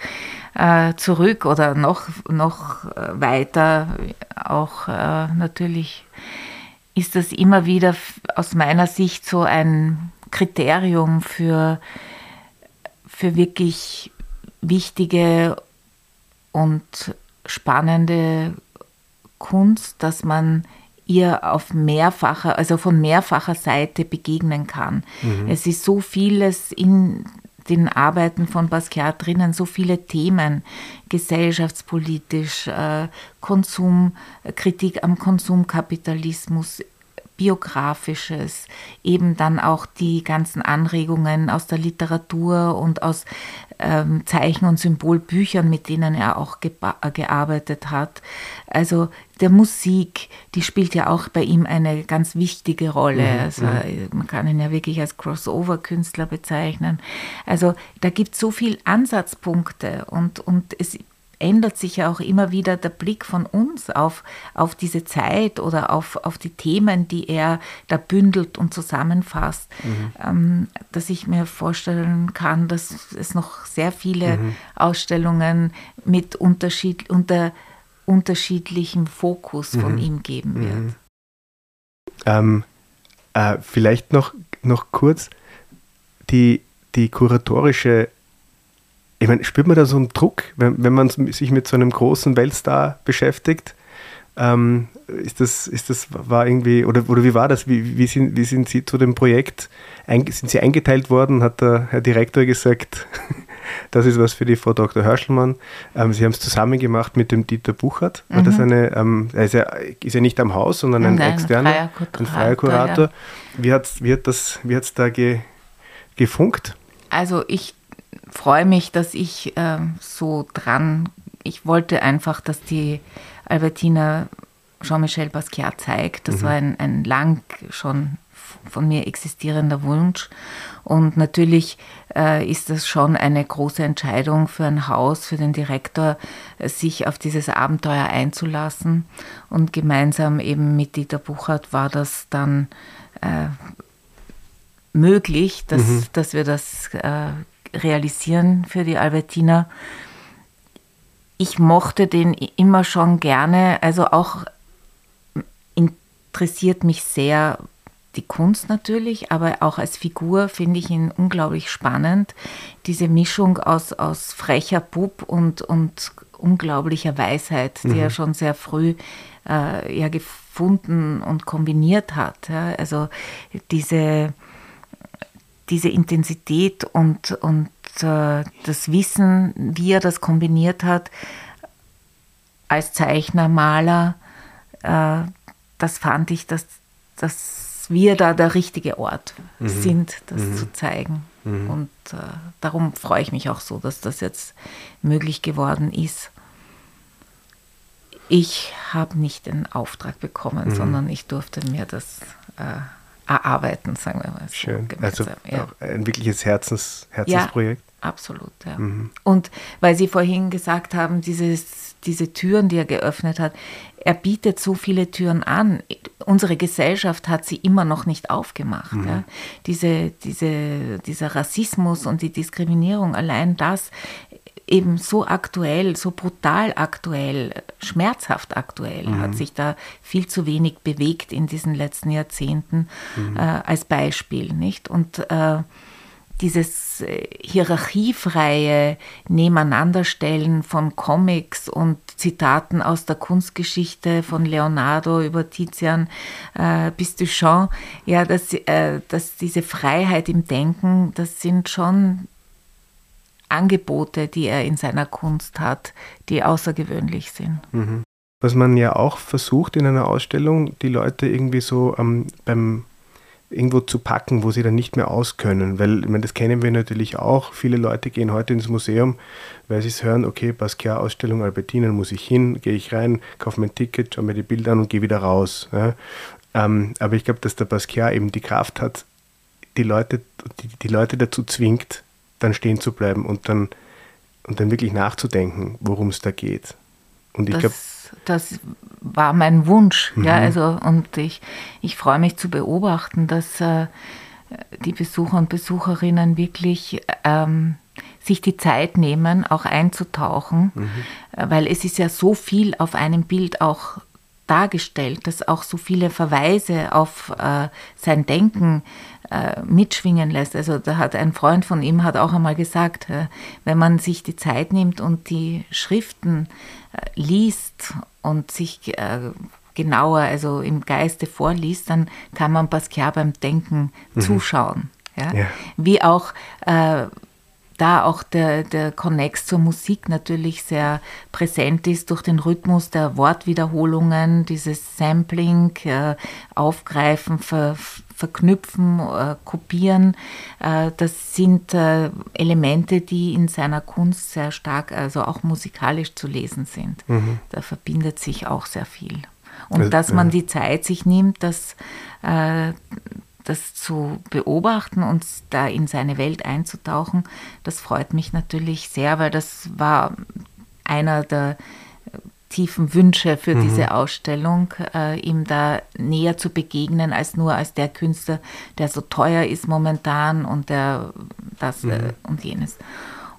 äh, zurück oder noch, noch äh, weiter auch äh, natürlich ist das immer wieder aus meiner Sicht so ein Kriterium für, für wirklich wichtige und spannende Kunst, dass man ihr auf mehrfacher, also von mehrfacher Seite begegnen kann. Mhm. Es ist so vieles in den Arbeiten von Basquiat drinnen, so viele Themen, gesellschaftspolitisch, äh, Konsum, Kritik am Konsumkapitalismus, biografisches, eben dann auch die ganzen Anregungen aus der Literatur und aus ähm, Zeichen- und Symbolbüchern, mit denen er auch gearbeitet hat. Also der Musik, die spielt ja auch bei ihm eine ganz wichtige Rolle. Mhm. Also man kann ihn ja wirklich als Crossover-Künstler bezeichnen. Also da gibt es so viele Ansatzpunkte und, und es ändert sich ja auch immer wieder der Blick von uns auf, auf diese Zeit oder auf, auf die Themen, die er da bündelt und zusammenfasst, mhm. ähm, dass ich mir vorstellen kann, dass es noch sehr viele mhm. Ausstellungen mit Unterschied, unter unterschiedlichem Fokus mhm. von ihm geben wird. Mhm. Ähm, äh, vielleicht noch, noch kurz die, die kuratorische ich meine, spürt man da so einen Druck, wenn, wenn man sich mit so einem großen Weltstar beschäftigt? Ähm, ist das, ist das, war irgendwie, oder, oder wie war das? Wie, wie, sind, wie sind Sie zu dem Projekt, ein, sind Sie eingeteilt worden? Hat der Herr Direktor gesagt, das ist was für die Frau Dr. Hörschelmann. Ähm, Sie haben es zusammen gemacht mit dem Dieter Buchert. War mhm. das eine, ähm, er ist ja, ist ja nicht am Haus, sondern ein Nein, externer, ein freier Kurator. Ein freier Kurator. Ja. Wie hat es wie hat wie da ge, gefunkt? Also ich freue mich, dass ich äh, so dran, ich wollte einfach, dass die Albertina Jean-Michel Basquiat zeigt. Das mhm. war ein, ein lang schon von mir existierender Wunsch. Und natürlich äh, ist das schon eine große Entscheidung für ein Haus, für den Direktor, sich auf dieses Abenteuer einzulassen. Und gemeinsam eben mit Dieter Buchert war das dann äh, möglich, dass, mhm. dass wir das äh, realisieren für die Albertina. Ich mochte den immer schon gerne, also auch interessiert mich sehr die Kunst natürlich, aber auch als Figur finde ich ihn unglaublich spannend. Diese Mischung aus, aus frecher Bub und, und unglaublicher Weisheit, die mhm. er schon sehr früh äh, ja, gefunden und kombiniert hat. Ja. Also diese diese Intensität und, und äh, das Wissen, wie er das kombiniert hat als Zeichner, Maler, äh, das fand ich, dass, dass wir da der richtige Ort mhm. sind, das mhm. zu zeigen. Mhm. Und äh, darum freue ich mich auch so, dass das jetzt möglich geworden ist. Ich habe nicht den Auftrag bekommen, mhm. sondern ich durfte mir das äh, erarbeiten, sagen wir mal so. Schön. Also ja. ein wirkliches Herzens, Herzensprojekt. Ja, absolut, ja. Mhm. Und weil Sie vorhin gesagt haben, dieses, diese Türen, die er geöffnet hat, er bietet so viele Türen an. Unsere Gesellschaft hat sie immer noch nicht aufgemacht. Mhm. Ja. Diese, diese, dieser Rassismus und die Diskriminierung, allein das eben so aktuell, so brutal aktuell, schmerzhaft aktuell, mhm. hat sich da viel zu wenig bewegt in diesen letzten Jahrzehnten mhm. äh, als Beispiel, nicht? Und äh, dieses äh, hierarchiefreie Nebeneinanderstellen von Comics und Zitaten aus der Kunstgeschichte von Leonardo über Tizian äh, bis Duchamp, ja, dass, äh, dass diese Freiheit im Denken, das sind schon Angebote, die er in seiner Kunst hat, die außergewöhnlich sind. Mhm. Was man ja auch versucht in einer Ausstellung, die Leute irgendwie so ähm, beim irgendwo zu packen, wo sie dann nicht mehr auskönnen. Weil, ich meine, das kennen wir natürlich auch. Viele Leute gehen heute ins Museum, weil sie es hören, okay, Basquiat-Ausstellung Albertinen muss ich hin, gehe ich rein, kaufe mein Ticket, schaue mir die Bilder an und gehe wieder raus. Ja. Ähm, aber ich glaube, dass der Basquiat eben die Kraft hat, die Leute, die, die Leute dazu zwingt, dann stehen zu bleiben und dann, und dann wirklich nachzudenken, worum es da geht. Und ich glaube, das war mein Wunsch. Mhm. Ja, also, und ich, ich freue mich zu beobachten, dass äh, die Besucher und Besucherinnen wirklich ähm, sich die Zeit nehmen, auch einzutauchen, mhm. Äh, weil es ist ja so viel auf einem Bild auch dargestellt, dass auch so viele Verweise auf äh, sein Denken äh, mitschwingen lässt. Also da hat ein Freund von ihm hat auch einmal gesagt, äh, wenn man sich die Zeit nimmt und die Schriften äh, liest und sich äh, genauer, also im Geiste vorliest, dann kann man Basquiat beim Denken mhm. zuschauen. Ja? ja? Wie auch äh, da auch der, der Connex zur Musik natürlich sehr präsent ist durch den Rhythmus der Wortwiederholungen, dieses Sampling, äh, Aufgreifen, ver, Verknüpfen, äh, Kopieren. Äh, das sind äh, Elemente, die in seiner Kunst sehr stark, also auch musikalisch zu lesen sind. Mhm. Da verbindet sich auch sehr viel. Und also, dass man die Zeit sich nimmt, dass äh, das zu beobachten und da in seine Welt einzutauchen, das freut mich natürlich sehr, weil das war einer der äh, tiefen Wünsche für mhm. diese Ausstellung, äh, ihm da näher zu begegnen als nur als der Künstler, der so teuer ist momentan und der das äh, mhm. äh, und jenes.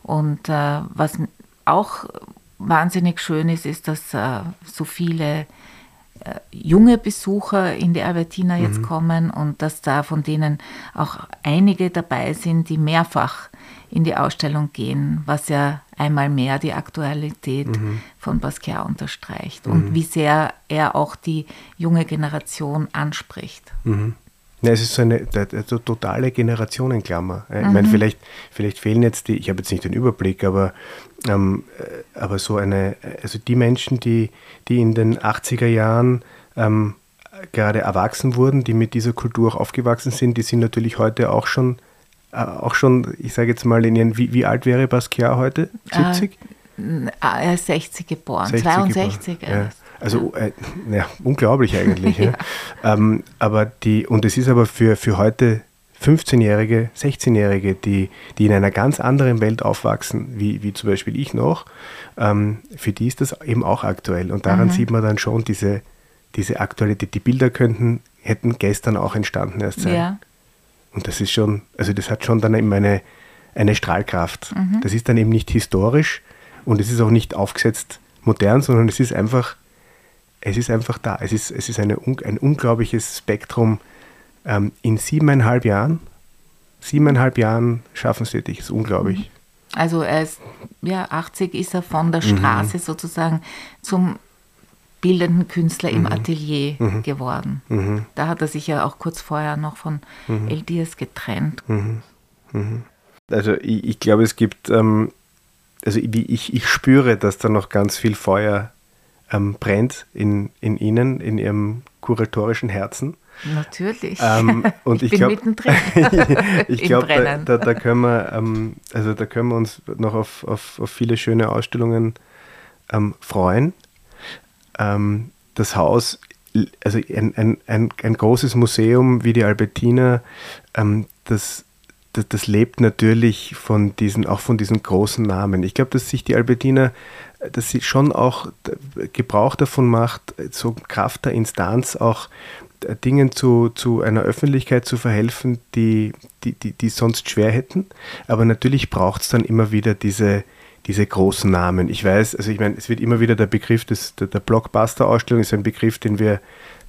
Und äh, was auch wahnsinnig schön ist, ist, dass äh, so viele junge Besucher in die Albertina jetzt mhm. kommen und dass da von denen auch einige dabei sind, die mehrfach in die Ausstellung gehen, was ja einmal mehr die Aktualität mhm. von Basquiat unterstreicht mhm. und wie sehr er auch die junge Generation anspricht. Ja, es ist so eine, eine totale Generationenklammer. Ich meine, mhm. vielleicht, vielleicht fehlen jetzt die, ich habe jetzt nicht den Überblick, aber, ähm, äh, aber so eine, also die Menschen, die, die in den 80er Jahren ähm, gerade erwachsen wurden, die mit dieser Kultur auch aufgewachsen sind, die sind natürlich heute auch schon, äh, auch schon, ich sage jetzt mal, in ihren, wie, wie alt wäre Basquiat heute? 70? Äh, er ist 60 geboren, 60 62. Geboren. Ja. Also äh, ja, unglaublich eigentlich. ja. ähm, aber die, und es ist aber für, für heute 15-Jährige, 16-Jährige, die, die in einer ganz anderen Welt aufwachsen, wie, wie zum Beispiel ich noch, ähm, für die ist das eben auch aktuell. Und daran mhm. sieht man dann schon diese, diese Aktualität. Die Bilder könnten, hätten gestern auch entstanden erst sein. Ja. Und das ist schon, also das hat schon dann eben eine, eine Strahlkraft. Mhm. Das ist dann eben nicht historisch und es ist auch nicht aufgesetzt modern, sondern es ist einfach es ist einfach da. Es ist, es ist eine, ein unglaubliches Spektrum. Ähm, in siebeneinhalb Jahren, siebeneinhalb Jahren schaffen sie dich. Das ist unglaublich. Also er ist, ja, 80 ist er von der mhm. Straße mhm. sozusagen zum bildenden Künstler mhm. im Atelier mhm. geworden. Mhm. Da hat er sich ja auch kurz vorher noch von mhm. El Diaz getrennt. Also ich, ich, glaube, es gibt, ähm, also ich, ich spüre, dass da noch ganz viel Feuer ähm, brennt in, in Ihnen, in Ihrem kuratorischen Herzen. Natürlich. Ähm, und ich, ich bin mittendrin. ich glaube, da, da, da, können wir, ähm, also da können wir uns noch auf, auf, auf viele schöne Ausstellungen ähm, freuen. Ähm, das Haus, also ein, ein, ein, ein, großes Museum wie die Albertina, ähm, das, das, das, lebt natürlich von diesen, auch von diesen großen Namen. Ich glaube, dass sich die Albertina dass sie schon auch Gebrauch davon macht, so Kraft der Instanz auch äh, Dingen zu, zu einer Öffentlichkeit zu verhelfen, die, die, die, die sonst schwer hätten. Aber natürlich braucht es dann immer wieder diese, diese großen Namen. Ich weiß, also ich meine, es wird immer wieder der Begriff des, der, der Blockbuster-Ausstellung ist ein Begriff, den wir,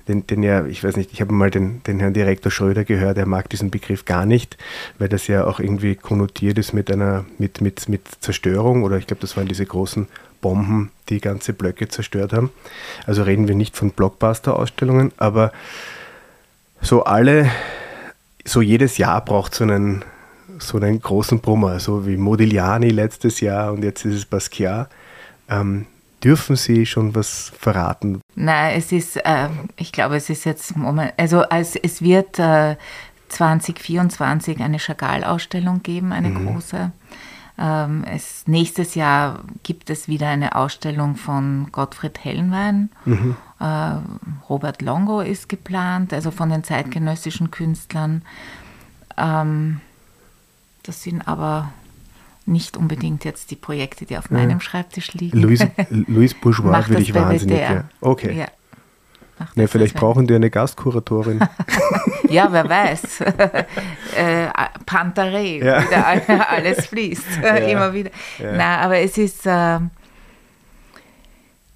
den, den ja, ich weiß nicht, ich habe mal den, den Herrn Direktor Schröder gehört, er mag diesen Begriff gar nicht, weil das ja auch irgendwie konnotiert ist mit einer, mit, mit, mit Zerstörung oder ich glaube, das waren diese großen Bomben, die ganze Blöcke zerstört haben. Also reden wir nicht von Blockbuster-Ausstellungen, aber so alle, so jedes Jahr braucht so einen, so einen großen Brummer, so wie Modigliani letztes Jahr und jetzt ist es Basquiat. Ähm, dürfen Sie schon was verraten? Nein, es ist, äh, ich glaube, es ist jetzt, Moment, also als, es wird äh, 2024 eine Chagall-Ausstellung geben, eine mhm. große. Ähm, es, nächstes Jahr gibt es wieder eine Ausstellung von Gottfried Hellenwein. Mhm. Äh, Robert Longo ist geplant, also von den zeitgenössischen Künstlern. Ähm, das sind aber nicht unbedingt jetzt die Projekte, die auf meinem Schreibtisch liegen. Louis, Louis Bourgeois würde ich wahnsinnig. Ja. Okay. Ja. Ja, vielleicht brauchen die eine Gastkuratorin. ja, wer weiß. äh, Pantarei, ja. wieder alles fließt, ja. immer wieder. Ja. Na, aber es ist äh,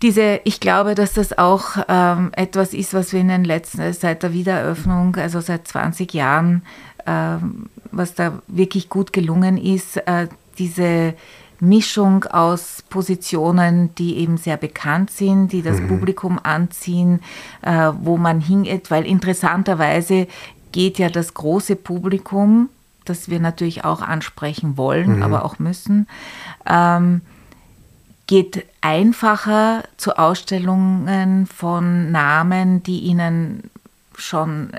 diese, ich glaube, dass das auch ähm, etwas ist, was wir in den letzten, seit der Wiedereröffnung, also seit 20 Jahren, ähm, was da wirklich gut gelungen ist, äh, diese Mischung aus Positionen, die eben sehr bekannt sind, die das mhm. Publikum anziehen, äh, wo man hingeht, weil interessanterweise geht ja das große Publikum, das wir natürlich auch ansprechen wollen, mhm. aber auch müssen, ähm, geht einfacher zu Ausstellungen von Namen, die ihnen schon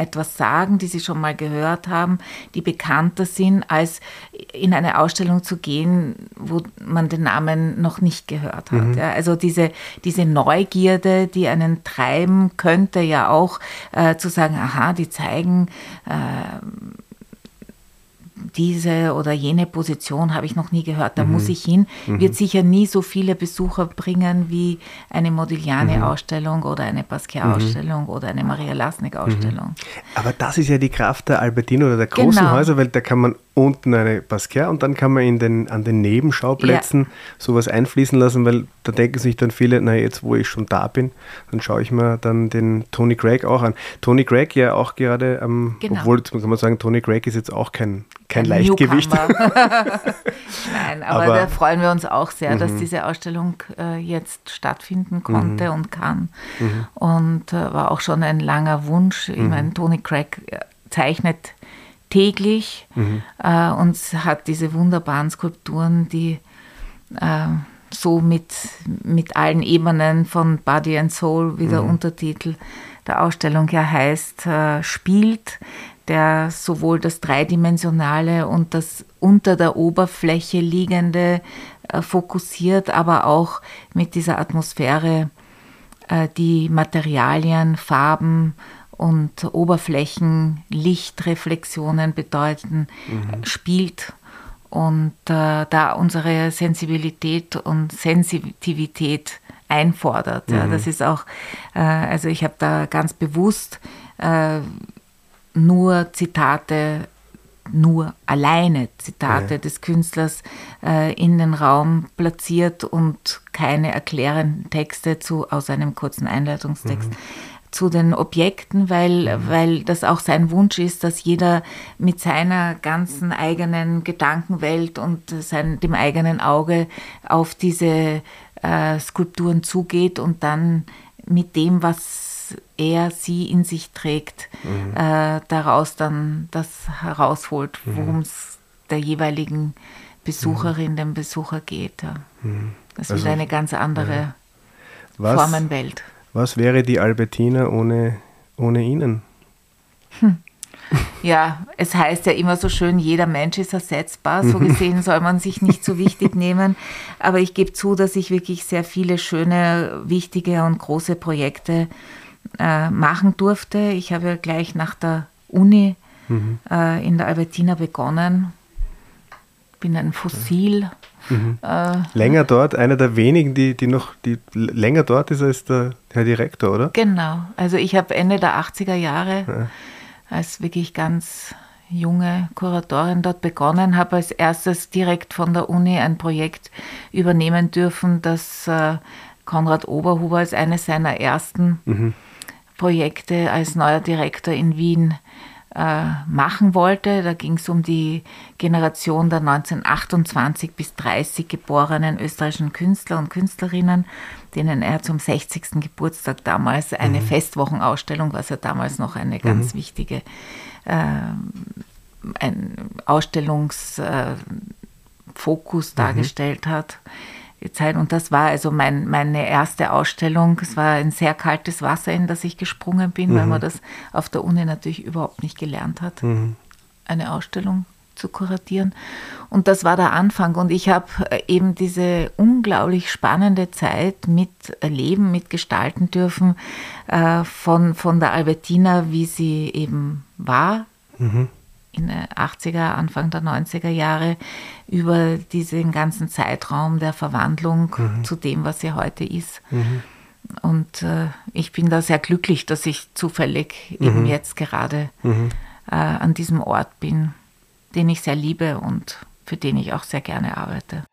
etwas sagen, die Sie schon mal gehört haben, die bekannter sind, als in eine Ausstellung zu gehen, wo man den Namen noch nicht gehört hat. Mhm. Ja, also diese, diese Neugierde, die einen treiben könnte, ja auch äh, zu sagen, aha, die zeigen, äh, diese oder jene Position habe ich noch nie gehört, da mhm. muss ich hin, mhm. wird sicher nie so viele Besucher bringen wie eine Modigliani-Ausstellung mhm. oder eine Basquiat-Ausstellung mhm. oder eine Maria Lasnik-Ausstellung. Mhm. Aber das ist ja die Kraft der Albertino oder der großen genau. Häuser, weil da kann man unten eine Basquiat und dann kann man in den, an den Nebenschauplätzen ja. sowas einfließen lassen, weil da denken sich dann viele, na jetzt, wo ich schon da bin, dann schaue ich mir dann den Tony Craig auch an. Tony Craig ja auch gerade, ähm, genau. obwohl kann man sagen, Tony Craig ist jetzt auch kein, kein Leichtgewicht. Nein, aber, aber, da freuen wir uns auch sehr, dass mhm. diese Ausstellung äh, jetzt stattfinden konnte mhm. und kann. Mhm. Und äh, war auch schon ein langer Wunsch. Ich meine, Tony Craig äh, zeichnet täglich mhm. äh, und hat diese wunderbaren Skulpturen, die äh, so mit, mit allen Ebenen von Body and Soul, wie der mhm. Untertitel der Ausstellung ja heißt, äh, spielt, der sowohl das Dreidimensionale und das unter der Oberfläche liegende äh, fokussiert, aber auch mit dieser Atmosphäre äh, die Materialien, Farben und Oberflächen, Lichtreflexionen bedeuten, mhm. spielt. Und äh, da unsere Sensibilität und Sensitivität einfordert. Mhm. Ja, das ist auch, äh, also ich habe da ganz bewusst äh, nur Zitate, nur alleine Zitate ja. des Künstlers äh, in den Raum platziert und keine erklärenden Texte zu, aus einem kurzen Einleitungstext. Mhm zu den Objekten, weil, mhm. weil das auch sein Wunsch ist, dass jeder mit seiner ganzen eigenen Gedankenwelt und sein, dem eigenen Auge auf diese äh, Skulpturen zugeht und dann mit dem, was er, sie in sich trägt, mhm. äh, daraus dann das herausholt, mhm. worum es der jeweiligen Besucherin, mhm. dem Besucher geht. Ja. Mhm. Das ist also, eine ganz andere ja. Formenwelt. Was wäre die Albertina ohne, ohne Ihnen? Hm. Ja, es heißt ja immer so schön, jeder Mensch ist ersetzbar. So gesehen soll man sich nicht so wichtig nehmen. Aber ich gebe zu, dass ich wirklich sehr viele schöne, wichtige und große Projekte äh, machen durfte. Ich habe ja gleich nach der Uni mhm. äh, in der Albertina begonnen. Bin ein Fossil. Mhm. Äh, länger dort, einer der wenigen, die, die noch die länger dort ist als der Herr Direktor, oder? Genau. Also ich habe Ende der 80er Jahre ja. Als wirklich ganz junge Kuratorin dort begonnen, habe als erstes direkt von der Uni ein Projekt übernehmen dürfen, das äh, Konrad Oberhuber als eines seiner ersten mhm. Projekte als neuer Direktor in Wien machen wollte. Da ging es um die Generation der 1928 bis 30 geborenen österreichischen Künstler und Künstlerinnen, denen er zum 60. Geburtstag damals eine mhm. Festwochenausstellung, was ja damals noch eine ganz mhm. wichtige äh, ein Ausstellungsfokus äh, dargestellt hat. Zeit. Und das war also mein, meine erste Ausstellung. Es war ein sehr kaltes Wasser, in das ich gesprungen bin, mhm. weil man das auf der Uni natürlich überhaupt nicht gelernt hat, mhm. eine Ausstellung zu kuratieren. Und das war der Anfang. Und ich habe äh, eben diese unglaublich spannende Zeit mit erleben, mit gestalten dürfen äh, von, von der Albertina, wie sie eben war. Mhm in den 80er, Anfang der 90er Jahre über diesen ganzen Zeitraum der Verwandlung mhm. zu dem, was sie heute ist. Mhm. Und äh, ich bin da sehr glücklich, dass ich zufällig mhm. eben jetzt gerade mhm. äh, an diesem Ort bin, den ich sehr liebe und für den ich auch sehr gerne arbeite.